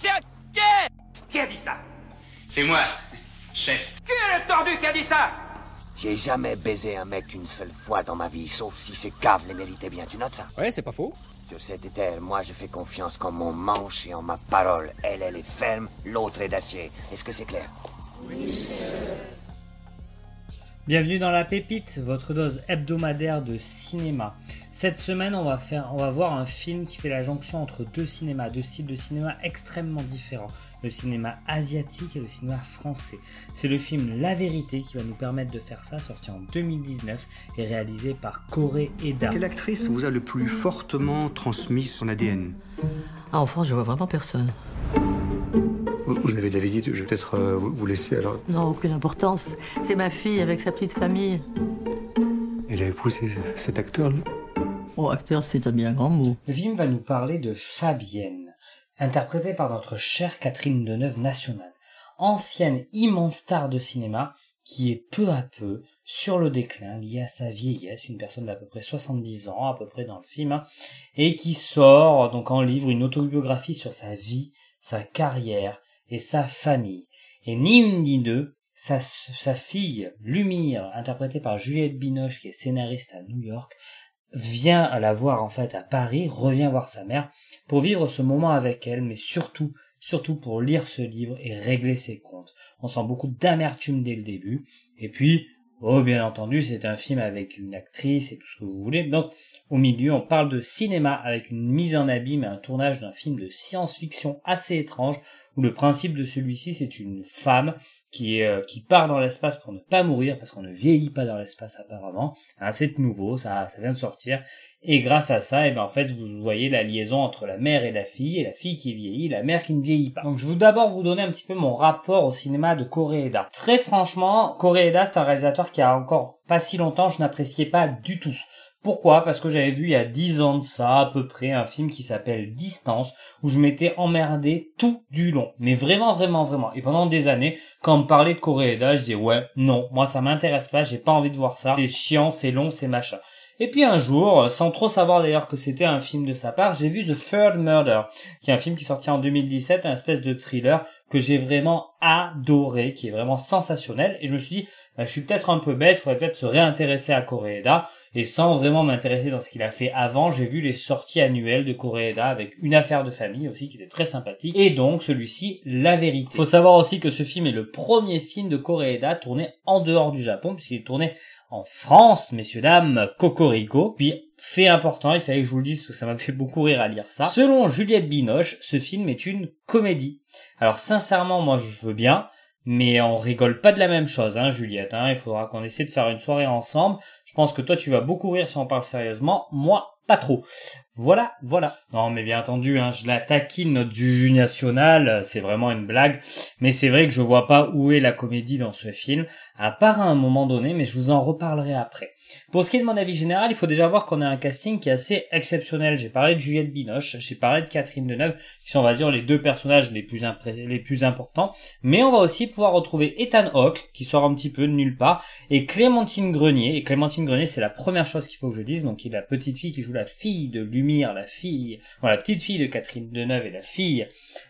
C'est un quai Qui a dit ça C'est moi, chef. Qui est le tordu qui a dit ça J'ai jamais baisé un mec une seule fois dans ma vie, sauf si ces caves les méritaient bien. Tu notes ça Ouais, c'est pas faux. Sur cette terre, moi je fais confiance qu'en mon manche et en ma parole. Elle, elle est ferme, l'autre est d'acier. Est-ce que c'est clair Bienvenue dans La Pépite, votre dose hebdomadaire de cinéma. Cette semaine, on va, faire, on va voir un film qui fait la jonction entre deux cinémas, deux styles de cinéma extrêmement différents. Le cinéma asiatique et le cinéma français. C'est le film La Vérité qui va nous permettre de faire ça, sorti en 2019 et réalisé par Corée Eda. Quelle actrice vous a le plus fortement transmis son ADN Ah, en France, je vois vraiment personne. vous, avez de la visite, je vais peut-être euh, vous, vous laisser alors. Non, aucune importance. C'est ma fille avec sa petite famille. Elle a épousé cet acteur là Oh, acteur, c'est un bien grand mot. Le film va nous parler de Fabienne, interprétée par notre chère Catherine Deneuve nationale, ancienne immense star de cinéma qui est peu à peu sur le déclin lié à sa vieillesse, une personne d'à peu près 70 ans à peu près dans le film, hein, et qui sort donc en livre une autobiographie sur sa vie, sa carrière et sa famille. Et ni une ni deux, sa, sa fille, Lumire, interprétée par Juliette Binoche, qui est scénariste à New York, vient à la voir en fait à Paris, revient voir sa mère pour vivre ce moment avec elle, mais surtout, surtout pour lire ce livre et régler ses comptes. On sent beaucoup d'amertume dès le début, et puis, oh bien entendu, c'est un film avec une actrice et tout ce que vous voulez. Donc, au milieu, on parle de cinéma avec une mise en abîme et un tournage d'un film de science-fiction assez étrange, où le principe de celui-ci, c'est une femme qui euh, qui part dans l'espace pour ne pas mourir parce qu'on ne vieillit pas dans l'espace apparemment. Hein, c'est nouveau, ça ça vient de sortir et grâce à ça, et ben en fait vous voyez la liaison entre la mère et la fille et la fille qui vieillit, la mère qui ne vieillit pas. Donc je veux d'abord vous donner un petit peu mon rapport au cinéma de Koreeda. Très franchement, Koreeda c'est un réalisateur qui a encore pas si longtemps je n'appréciais pas du tout. Pourquoi? Parce que j'avais vu il y a dix ans de ça, à peu près, un film qui s'appelle Distance, où je m'étais emmerdé tout du long. Mais vraiment, vraiment, vraiment. Et pendant des années, quand on me parlait de Koreeda, je disais, ouais, non, moi ça m'intéresse pas, j'ai pas envie de voir ça. C'est chiant, c'est long, c'est machin. Et puis un jour, sans trop savoir d'ailleurs que c'était un film de sa part, j'ai vu The Third Murder, qui est un film qui est sorti en 2017, un espèce de thriller que j'ai vraiment adoré, qui est vraiment sensationnel. Et je me suis dit, bah, je suis peut-être un peu bête, il faudrait peut-être se réintéresser à Koreeda. Et sans vraiment m'intéresser dans ce qu'il a fait avant, j'ai vu les sorties annuelles de Koreeda avec une affaire de famille aussi qui était très sympathique. Et donc celui-ci, La Vérité. Faut savoir aussi que ce film est le premier film de Koreeda tourné en dehors du Japon, puisqu'il est tourné en France, messieurs dames, Cocorico. Puis fait important, il fallait que je vous le dise parce que ça m'a fait beaucoup rire à lire ça. Selon Juliette Binoche, ce film est une comédie. Alors sincèrement, moi je veux bien, mais on rigole pas de la même chose, hein, Juliette. Hein. Il faudra qu'on essaie de faire une soirée ensemble. Je pense que toi tu vas beaucoup rire si on parle sérieusement. Moi, pas trop. Voilà, voilà. Non, mais bien entendu, hein, je la taquine notre juge national, c'est vraiment une blague. Mais c'est vrai que je vois pas où est la comédie dans ce film, à part à un moment donné, mais je vous en reparlerai après. Pour ce qui est de mon avis général, il faut déjà voir qu'on a un casting qui est assez exceptionnel. J'ai parlé de Juliette Binoche, j'ai parlé de Catherine Deneuve, qui sont, on va dire, les deux personnages les plus, les plus importants. Mais on va aussi pouvoir retrouver Ethan Hawke, qui sort un petit peu de nulle part, et Clémentine Grenier. Et Clémentine Grenier, c'est la première chose qu'il faut que je dise. Donc, il est la petite fille qui joue la fille de Lumière, la fille, voilà, la petite fille de Catherine Deneuve et la fille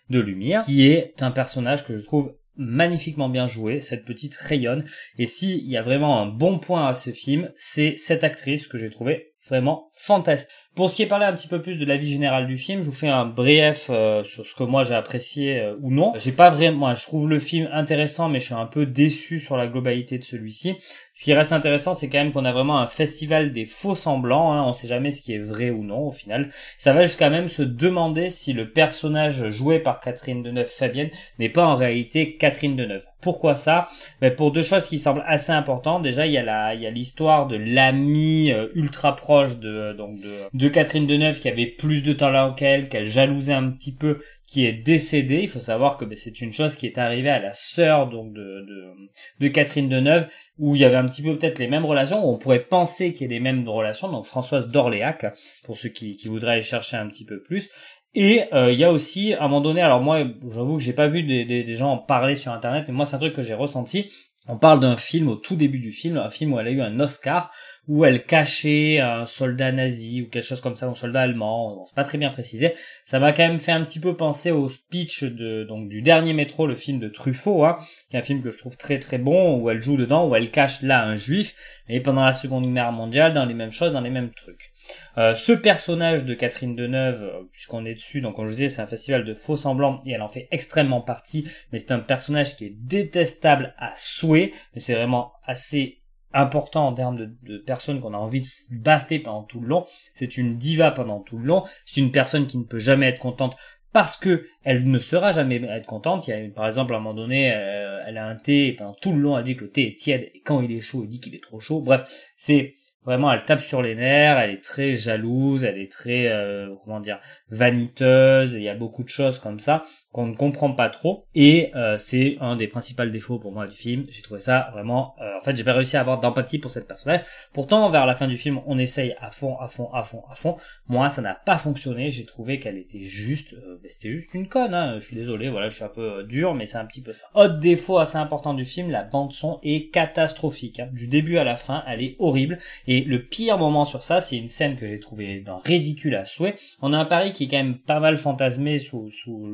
de Lumière, qui est un personnage que je trouve magnifiquement bien joué, cette petite rayonne. Et s'il y a vraiment un bon point à ce film, c'est cette actrice que j'ai trouvé vraiment fantastique. Pour ce qui est parlé un petit peu plus de la vie générale du film, je vous fais un bref euh, sur ce que moi j'ai apprécié euh, ou non. J'ai pas vraiment, moi je trouve le film intéressant, mais je suis un peu déçu sur la globalité de celui-ci. Ce qui reste intéressant, c'est quand même qu'on a vraiment un festival des faux semblants. Hein. On sait jamais ce qui est vrai ou non au final. Ça va jusqu'à même se demander si le personnage joué par Catherine Deneuve Fabienne n'est pas en réalité Catherine Deneuve. Pourquoi ça? Ben Pour deux choses qui semblent assez importantes. Déjà, il y a la, il y a l'histoire de l'ami euh, ultra proche de donc de, de Catherine Deneuve qui avait plus de talent qu'elle, qu'elle jalousait un petit peu, qui est décédée. Il faut savoir que ben, c'est une chose qui est arrivée à la sœur donc de, de, de Catherine Deneuve, où il y avait un petit peu peut-être les mêmes relations, où on pourrait penser qu'il y ait les mêmes relations. Donc Françoise d'Orléac, pour ceux qui, qui voudraient aller chercher un petit peu plus. Et euh, il y a aussi, à un moment donné, alors moi, j'avoue que j'ai pas vu des, gens en parler sur Internet, mais moi c'est un truc que j'ai ressenti. On parle d'un film au tout début du film, un film où elle a eu un Oscar, où elle cachait un soldat nazi ou quelque chose comme ça, un soldat allemand, c'est pas très bien précisé. Ça m'a quand même fait un petit peu penser au speech de donc du dernier métro, le film de Truffaut, hein, qui est un film que je trouve très très bon, où elle joue dedans, où elle cache là un juif, et pendant la Seconde Guerre mondiale, dans les mêmes choses, dans les mêmes trucs. Euh, ce personnage de Catherine Deneuve, euh, puisqu'on est dessus, donc je vous disais, c'est un festival de faux semblants et elle en fait extrêmement partie, mais c'est un personnage qui est détestable à souhait, mais c'est vraiment assez important en termes de, de personnes qu'on a envie de baffer pendant tout le long. C'est une diva pendant tout le long. C'est une personne qui ne peut jamais être contente parce que elle ne sera jamais être contente. Il y a par exemple à un moment donné, euh, elle a un thé et pendant tout le long elle dit que le thé est tiède et quand il est chaud, elle dit qu'il est trop chaud. Bref, c'est Vraiment, elle tape sur les nerfs, elle est très jalouse, elle est très, euh, comment dire, vaniteuse, il y a beaucoup de choses comme ça qu'on ne comprend pas trop. Et euh, c'est un des principaux défauts pour moi du film. J'ai trouvé ça vraiment... Euh, en fait, j'ai pas réussi à avoir d'empathie pour cette personnage. Pourtant, vers la fin du film, on essaye à fond, à fond, à fond, à fond. Moi, ça n'a pas fonctionné. J'ai trouvé qu'elle était juste... Euh, ben, C'était juste une conne. Hein. Je suis désolé, voilà, je suis un peu dur, mais c'est un petit peu ça. Autre défaut assez important du film, la bande son est catastrophique. Hein. Du début à la fin, elle est horrible. Le pire moment sur ça, c'est une scène que j'ai trouvé ridicule à souhait. On a un Paris qui est quand même pas mal fantasmé sous, sous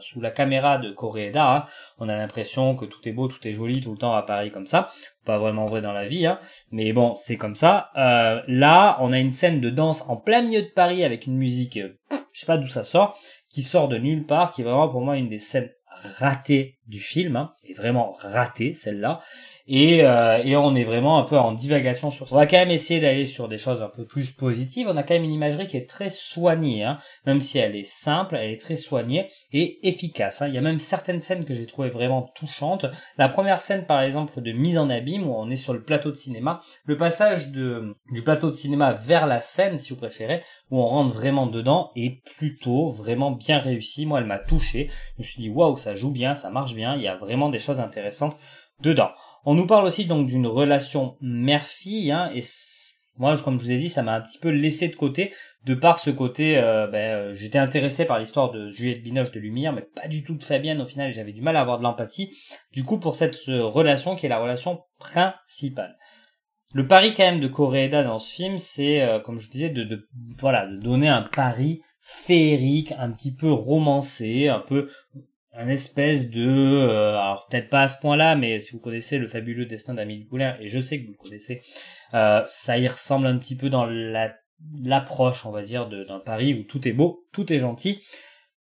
sous la caméra de Koreeda, hein. on a l'impression que tout est beau, tout est joli tout le temps à Paris comme ça. Pas vraiment vrai dans la vie, hein. mais bon, c'est comme ça. Euh, là, on a une scène de danse en plein milieu de Paris avec une musique, euh, je sais pas d'où ça sort, qui sort de nulle part, qui est vraiment pour moi une des scènes ratées du film, hein, et vraiment ratée celle-là et, euh, et on est vraiment un peu en divagation sur ça. On va quand même essayer d'aller sur des choses un peu plus positives. On a quand même une imagerie qui est très soignée, hein. même si elle est simple, elle est très soignée et efficace. Hein. Il y a même certaines scènes que j'ai trouvées vraiment touchantes. La première scène, par exemple, de mise en abîme, où on est sur le plateau de cinéma, le passage de, du plateau de cinéma vers la scène, si vous préférez, où on rentre vraiment dedans, est plutôt vraiment bien réussi. Moi, elle m'a touché. Je me suis dit, waouh, ça joue bien, ça marche il y a vraiment des choses intéressantes dedans. On nous parle aussi donc d'une relation mère-fille, hein, et moi, comme je vous ai dit, ça m'a un petit peu laissé de côté, de par ce côté, euh, ben, euh, j'étais intéressé par l'histoire de Juliette Binoche de Lumière, mais pas du tout de Fabienne au final, j'avais du mal à avoir de l'empathie, du coup pour cette relation qui est la relation principale. Le pari quand même de Koreeda dans ce film, c'est, euh, comme je disais, de, voilà, de donner un pari féerique, un petit peu romancé, un peu un espèce de euh, alors peut-être pas à ce point-là mais si vous connaissez le fabuleux destin d'Amélie Poulain et je sais que vous le connaissez euh, ça y ressemble un petit peu dans la l'approche on va dire d'un Paris où tout est beau tout est gentil.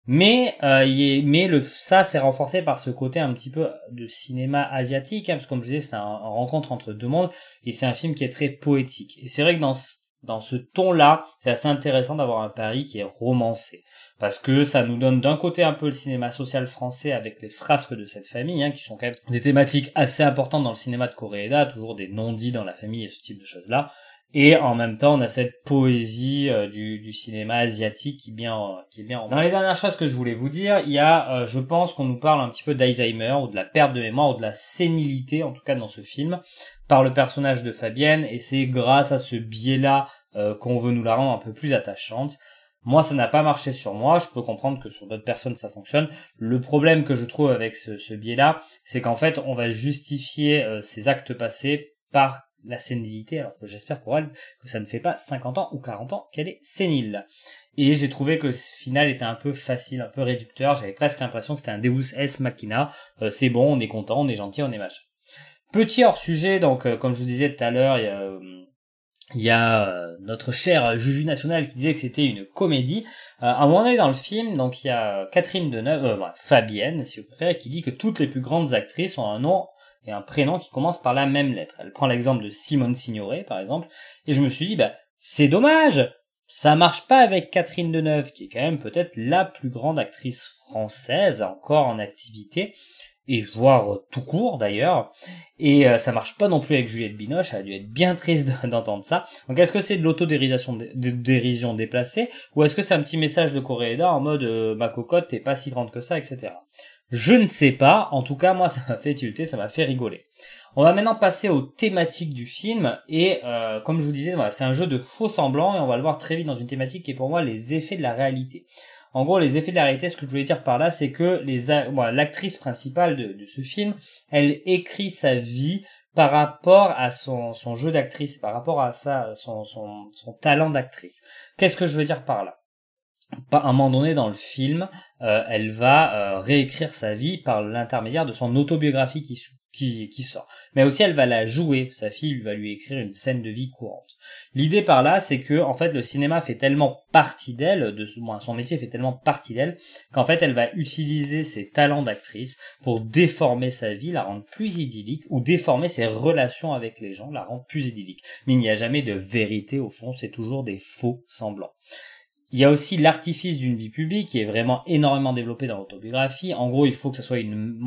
Mais euh, y est, mais le ça c'est renforcé par ce côté un petit peu de cinéma asiatique hein, parce que comme je disais c'est un, un, rencontre entre deux mondes et c'est un film qui est très poétique. Et c'est vrai que dans dans ce ton là c'est assez intéressant d'avoir un Paris qui est romancé parce que ça nous donne d'un côté un peu le cinéma social français avec les frasques de cette famille, hein, qui sont quand même des thématiques assez importantes dans le cinéma de Koreeda, toujours des non-dits dans la famille et ce type de choses-là. Et en même temps, on a cette poésie euh, du, cinéma asiatique qui est bien, qui est bien. Dans les dernières choses que je voulais vous dire, il y a, euh, je pense qu'on nous parle un petit peu d'Alzheimer ou de la perte de mémoire ou de la sénilité, en tout cas dans ce film, par le personnage de Fabienne. Et c'est grâce à ce biais-là euh, qu'on veut nous la rendre un peu plus attachante. Moi, ça n'a pas marché sur moi. Je peux comprendre que sur d'autres personnes, ça fonctionne. Le problème que je trouve avec ce, biais-là, c'est qu'en fait, on va justifier euh, ces actes passés par la sénilité, alors que j'espère pour elle que ça ne fait pas 50 ans ou 40 ans qu'elle est sénile. Et j'ai trouvé que ce final était un peu facile, un peu réducteur. J'avais presque l'impression que c'était un Deus S Machina. Euh, c'est bon, on est content, on est gentil, on est machin. Petit hors sujet, donc euh, comme je vous disais tout à l'heure, il y a il y a euh, notre cher Juju National qui disait que c'était une comédie. Euh, à un moment donné dans le film, donc il y a Catherine Deneuve, euh, Fabienne si vous préférez, qui dit que toutes les plus grandes actrices ont un nom et un prénom qui commence par la même lettre. Elle prend l'exemple de Simone Signoret par exemple, et je me suis dit bah c'est dommage, ça marche pas avec Catherine Deneuve qui est quand même peut-être la plus grande actrice française encore en activité et voire tout court d'ailleurs. Et euh, ça marche pas non plus avec Juliette Binoche, elle a dû être bien triste d'entendre ça. Donc est-ce que c'est de l'autodérision dérision déplacée, ou est-ce que c'est un petit message de Coréeda en mode euh, ma cocotte t'es pas si grande que ça, etc. Je ne sais pas, en tout cas moi ça m'a fait tilter, ça m'a fait rigoler. On va maintenant passer aux thématiques du film et euh, comme je vous disais, voilà, c'est un jeu de faux semblants et on va le voir très vite dans une thématique qui est pour moi les effets de la réalité. En gros, les effets de la réalité, ce que je voulais dire par là, c'est que l'actrice principale de, ce film, elle écrit sa vie par rapport à son, jeu d'actrice, par rapport à ça, son, son talent d'actrice. Qu'est-ce que je veux dire par là? À un moment donné dans le film, euh, elle va euh, réécrire sa vie par l'intermédiaire de son autobiographie qui, sort. Mais aussi elle va la jouer, sa fille va lui écrire une scène de vie courante. L'idée par là, c'est que en fait le cinéma fait tellement partie d'elle, de son métier fait tellement partie d'elle, qu'en fait elle va utiliser ses talents d'actrice pour déformer sa vie, la rendre plus idyllique, ou déformer ses relations avec les gens, la rendre plus idyllique. Mais il n'y a jamais de vérité au fond, c'est toujours des faux semblants. Il y a aussi l'artifice d'une vie publique qui est vraiment énormément développé dans l'autobiographie. En gros, il faut que ça soit une,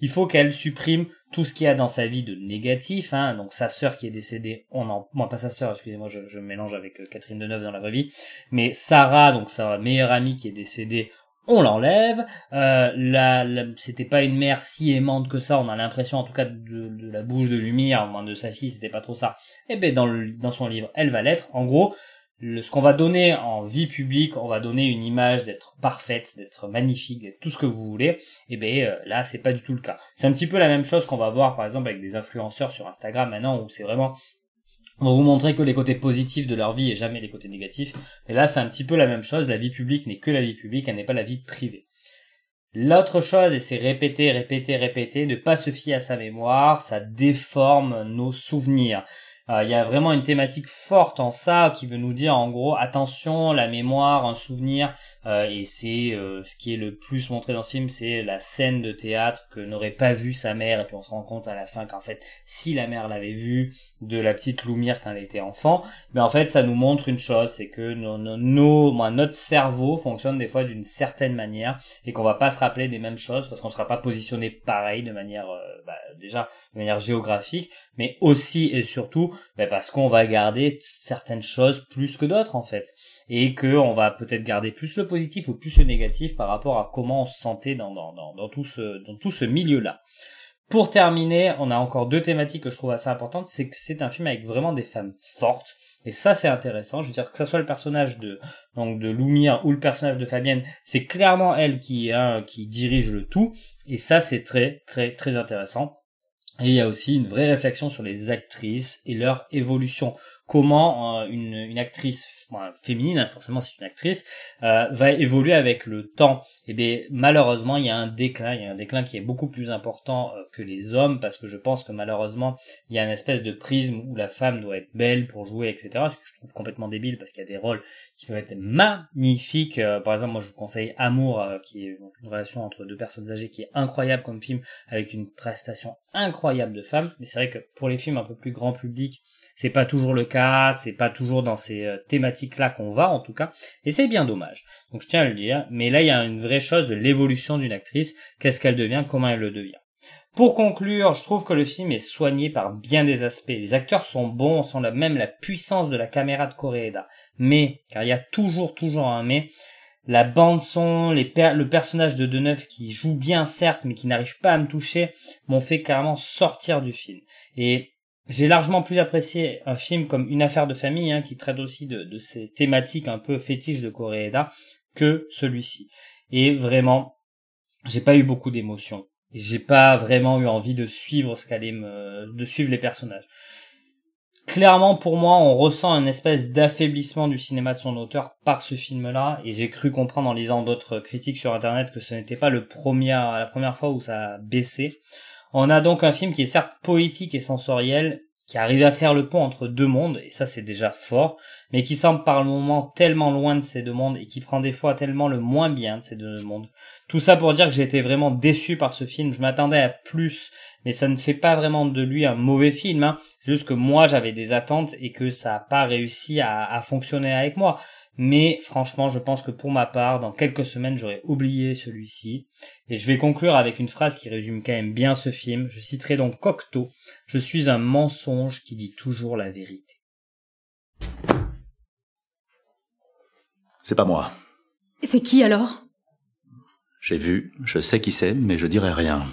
il faut qu'elle supprime tout ce qu'il y a dans sa vie de négatif. Hein. Donc sa sœur qui est décédée, on en, moi pas sa sœur, excusez-moi, je, mélange avec euh, Catherine Deneuve dans la vraie vie. Mais Sarah, donc sa meilleure amie qui est décédée, on l'enlève. Euh, la, c'était pas une mère si aimante que ça. On a l'impression, en tout cas, de, la bouche de lumière, moins de sa fille, c'était pas trop ça. Et eh ben dans son livre, elle va l'être. En gros, ce qu'on va donner en vie publique, on va donner une image d'être parfaite, d'être magnifique, d'être tout ce que vous voulez. Et eh ben euh, là, c'est pas du tout le cas. C'est un petit peu la même chose qu'on va voir par exemple avec des influenceurs sur Instagram maintenant où c'est vraiment on va vous montrer que les côtés positifs de leur vie et jamais les côtés négatifs. Et là, c'est un petit peu la même chose. La vie publique n'est que la vie publique, elle n'est pas la vie privée. L'autre chose, et c'est répéter, répéter, répéter, ne pas se fier à sa mémoire, ça déforme nos souvenirs. Euh, il y a vraiment une thématique forte en ça qui veut nous dire en gros attention la mémoire un souvenir. Euh, et c'est euh, ce qui est le plus montré dans ce film c'est la scène de théâtre que n'aurait pas vu sa mère. Et puis on se rend compte à la fin qu'en fait si la mère l'avait vu de la petite Loumire quand elle était enfant mais en fait ça nous montre une chose c'est que nos, nos, notre cerveau fonctionne des fois d'une certaine manière et qu'on va pas se rappeler des mêmes choses parce qu'on sera pas positionné pareil de manière bah, déjà de manière géographique mais aussi et surtout ben parce qu'on va garder certaines choses plus que d'autres en fait et que on va peut-être garder plus le positif ou plus le négatif par rapport à comment on se sentait dans dans dans, tout ce dans tout ce milieu là. Pour terminer, on a encore deux thématiques que je trouve assez importantes, c'est que c'est un film avec vraiment des femmes fortes. Et ça, c'est intéressant. Je veux dire que ce soit le personnage de donc de Lumière ou le personnage de Fabienne, c'est clairement elle qui qui dirige le tout. Et ça, c'est très très très intéressant. Et il y a aussi une vraie réflexion sur les actrices et leur évolution. Comment euh, une, actrice féminine, hein, forcément c'est une actrice, euh, va évoluer avec le temps. Et eh bien malheureusement il y a un déclin, il y a un déclin qui est beaucoup plus important euh, que les hommes parce que je pense que malheureusement il y a une espèce de prisme où la femme doit être belle pour jouer, etc. Ce que je trouve complètement débile parce qu'il y a des rôles qui peuvent être magnifiques. Par exemple moi je vous conseille Amour, qui est une relation entre deux personnes âgées qui est incroyable comme film avec une prestation incroyable de femme. Mais c'est vrai que pour les films un peu plus grand public, c'est pas toujours le cas, c'est pas toujours dans ces euh, thématiques-là qu'on va en tout cas, et c'est bien dommage. Donc je tiens à le dire, mais là il y a une vraie chose de l'évolution d'une actrice, qu'est-ce qu'elle devient, comment elle le devient? Pour conclure, je trouve que le film est soigné par bien des aspects. Les acteurs sont bons, on sent même la puissance de la caméra de Koreeda. Mais, car il y a toujours, toujours un mais, la bande son, le personnage de Deneuve qui joue bien certes, mais qui n'arrive pas à me toucher, m'ont fait carrément sortir du film. Et j'ai largement plus apprécié un film comme Une affaire de famille, hein, qui traite aussi de, ces thématiques un peu fétiches de Koreeda, que celui-ci. Et vraiment, j'ai pas eu beaucoup d'émotions. J'ai pas vraiment eu envie de suivre ce qu'allait me, de suivre les personnages. Clairement, pour moi, on ressent une espèce d'affaiblissement du cinéma de son auteur par ce film-là, et j'ai cru comprendre en lisant d'autres critiques sur Internet que ce n'était pas le premier, la première fois où ça a baissé. On a donc un film qui est certes poétique et sensoriel, qui arrive à faire le pont entre deux mondes, et ça c'est déjà fort, mais qui semble par le moment tellement loin de ces deux mondes, et qui prend des fois tellement le moins bien de ces deux mondes. Tout ça pour dire que j'ai été vraiment déçu par ce film, je m'attendais à plus, mais ça ne fait pas vraiment de lui un mauvais film, hein. juste que moi j'avais des attentes et que ça n'a pas réussi à, à fonctionner avec moi. Mais franchement, je pense que pour ma part, dans quelques semaines, j'aurais oublié celui-ci. Et je vais conclure avec une phrase qui résume quand même bien ce film. Je citerai donc Cocteau. Je suis un mensonge qui dit toujours la vérité. C'est pas moi. C'est qui alors? J'ai vu, je sais qui c'est, mais je dirai rien.